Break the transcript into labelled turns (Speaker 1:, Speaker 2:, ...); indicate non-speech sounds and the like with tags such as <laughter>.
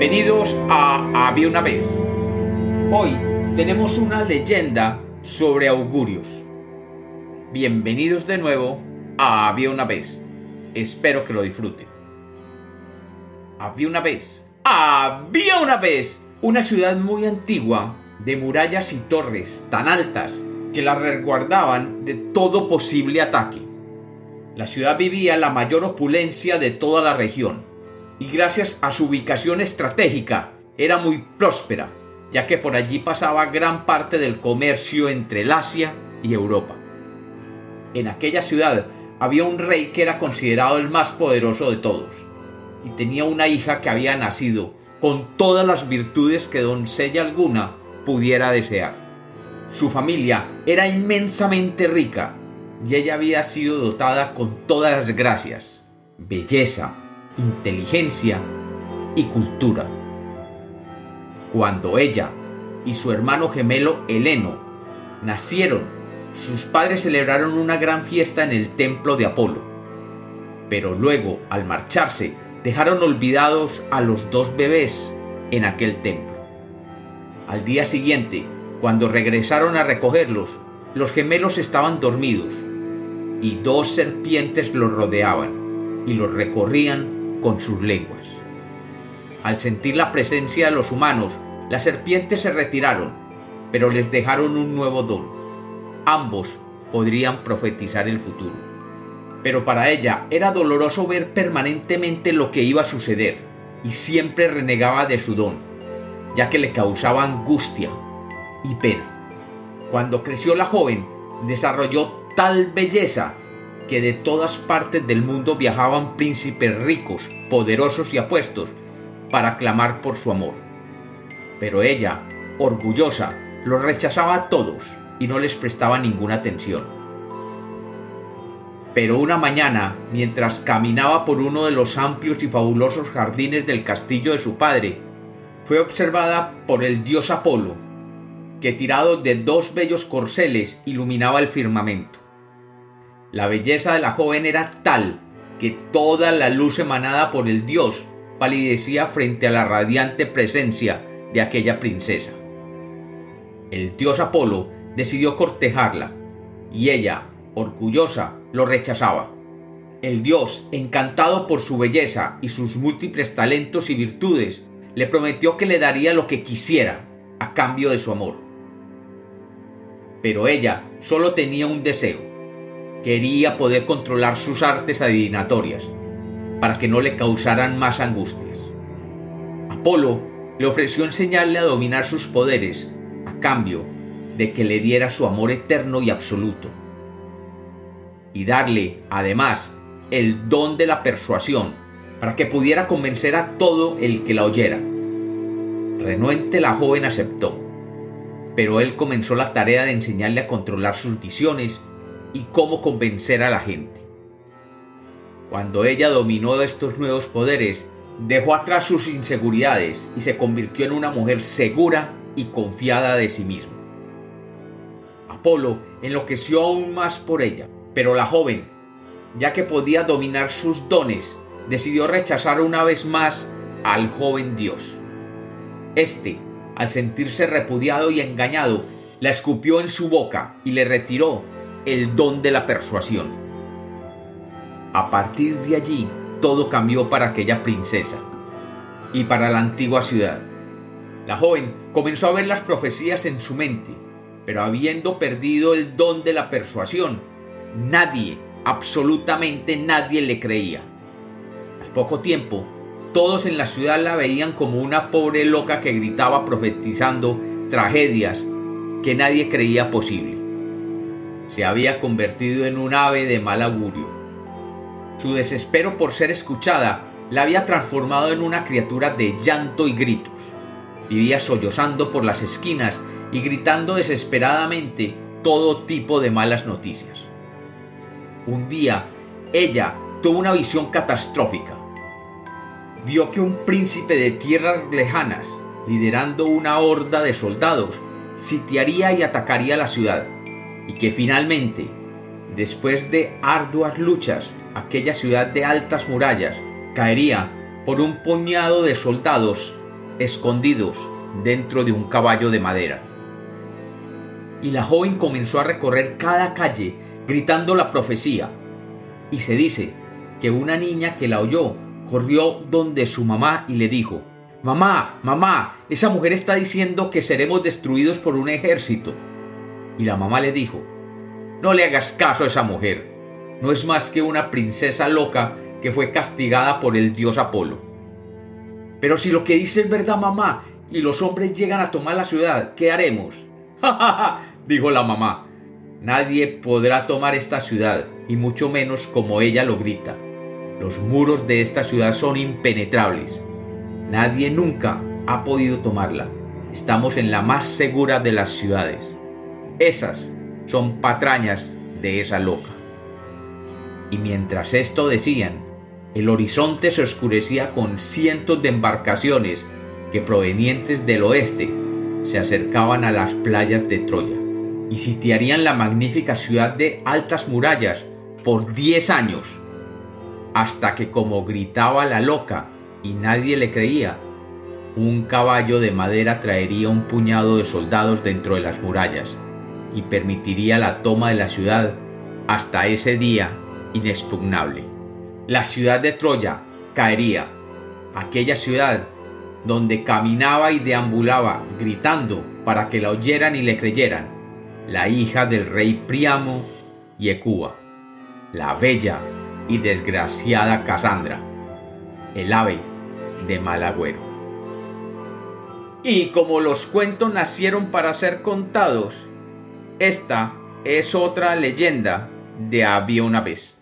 Speaker 1: Bienvenidos a Había una vez. Hoy tenemos una leyenda sobre augurios. Bienvenidos de nuevo a Había una vez. Espero que lo disfruten. Había una vez. Había una vez una ciudad muy antigua de murallas y torres tan altas que la resguardaban de todo posible ataque. La ciudad vivía la mayor opulencia de toda la región y gracias a su ubicación estratégica era muy próspera, ya que por allí pasaba gran parte del comercio entre el Asia y Europa. En aquella ciudad había un rey que era considerado el más poderoso de todos, y tenía una hija que había nacido con todas las virtudes que doncella alguna pudiera desear. Su familia era inmensamente rica y ella había sido dotada con todas las gracias, belleza, inteligencia y cultura. Cuando ella y su hermano gemelo Heleno nacieron, sus padres celebraron una gran fiesta en el templo de Apolo. Pero luego, al marcharse, dejaron olvidados a los dos bebés en aquel templo. Al día siguiente, cuando regresaron a recogerlos, los gemelos estaban dormidos y dos serpientes los rodeaban y los recorrían con sus lenguas. Al sentir la presencia de los humanos, las serpientes se retiraron, pero les dejaron un nuevo don. Ambos podrían profetizar el futuro. Pero para ella era doloroso ver permanentemente lo que iba a suceder, y siempre renegaba de su don, ya que le causaba angustia y pena. Cuando creció la joven, desarrolló tal belleza que de todas partes del mundo viajaban príncipes ricos, poderosos y apuestos para clamar por su amor. Pero ella, orgullosa, los rechazaba a todos y no les prestaba ninguna atención. Pero una mañana, mientras caminaba por uno de los amplios y fabulosos jardines del castillo de su padre, fue observada por el dios Apolo, que tirado de dos bellos corceles iluminaba el firmamento. La belleza de la joven era tal que toda la luz emanada por el dios palidecía frente a la radiante presencia de aquella princesa. El dios Apolo decidió cortejarla y ella, orgullosa, lo rechazaba. El dios, encantado por su belleza y sus múltiples talentos y virtudes, le prometió que le daría lo que quisiera a cambio de su amor. Pero ella solo tenía un deseo, quería poder controlar sus artes adivinatorias, para que no le causaran más angustias. Apolo le ofreció enseñarle a dominar sus poderes, a cambio de que le diera su amor eterno y absoluto, y darle, además, el don de la persuasión, para que pudiera convencer a todo el que la oyera. Renuente la joven aceptó, pero él comenzó la tarea de enseñarle a controlar sus visiones y cómo convencer a la gente. Cuando ella dominó estos nuevos poderes, dejó atrás sus inseguridades y se convirtió en una mujer segura y confiada de sí misma. Apolo enloqueció aún más por ella, pero la joven, ya que podía dominar sus dones, decidió rechazar una vez más al joven dios. Este, al sentirse repudiado y engañado, la escupió en su boca y le retiró el don de la persuasión. A partir de allí, todo cambió para aquella princesa y para la antigua ciudad. La joven comenzó a ver las profecías en su mente, pero habiendo perdido el don de la persuasión, nadie, absolutamente nadie le creía. Al poco tiempo, todos en la ciudad la veían como una pobre loca que gritaba profetizando tragedias que nadie creía posible se había convertido en un ave de mal augurio. Su desespero por ser escuchada la había transformado en una criatura de llanto y gritos. Vivía sollozando por las esquinas y gritando desesperadamente todo tipo de malas noticias. Un día, ella tuvo una visión catastrófica. Vio que un príncipe de tierras lejanas, liderando una horda de soldados, sitiaría y atacaría la ciudad y que finalmente, después de arduas luchas, aquella ciudad de altas murallas caería por un puñado de soldados escondidos dentro de un caballo de madera. Y la joven comenzó a recorrer cada calle gritando la profecía. Y se dice que una niña que la oyó corrió donde su mamá y le dijo, Mamá, mamá, esa mujer está diciendo que seremos destruidos por un ejército. Y la mamá le dijo, No le hagas caso a esa mujer, no es más que una princesa loca que fue castigada por el dios Apolo. Pero si lo que dice es verdad, mamá, y los hombres llegan a tomar la ciudad, ¿qué haremos? <laughs> ¡Ja, ja, ja! dijo la mamá. Nadie podrá tomar esta ciudad, y mucho menos como ella lo grita. Los muros de esta ciudad son impenetrables. Nadie nunca ha podido tomarla. Estamos en la más segura de las ciudades. Esas son patrañas de esa loca. Y mientras esto decían, el horizonte se oscurecía con cientos de embarcaciones que provenientes del oeste se acercaban a las playas de Troya y sitiarían la magnífica ciudad de altas murallas por diez años, hasta que como gritaba la loca y nadie le creía, un caballo de madera traería un puñado de soldados dentro de las murallas y permitiría la toma de la ciudad hasta ese día inexpugnable la ciudad de Troya caería, aquella ciudad donde caminaba y deambulaba gritando para que la oyeran y le creyeran, la hija del rey Priamo y Ecúa, la bella y desgraciada Casandra, el ave de Malagüero. Y como los cuentos nacieron para ser contados, esta es otra leyenda de había una vez.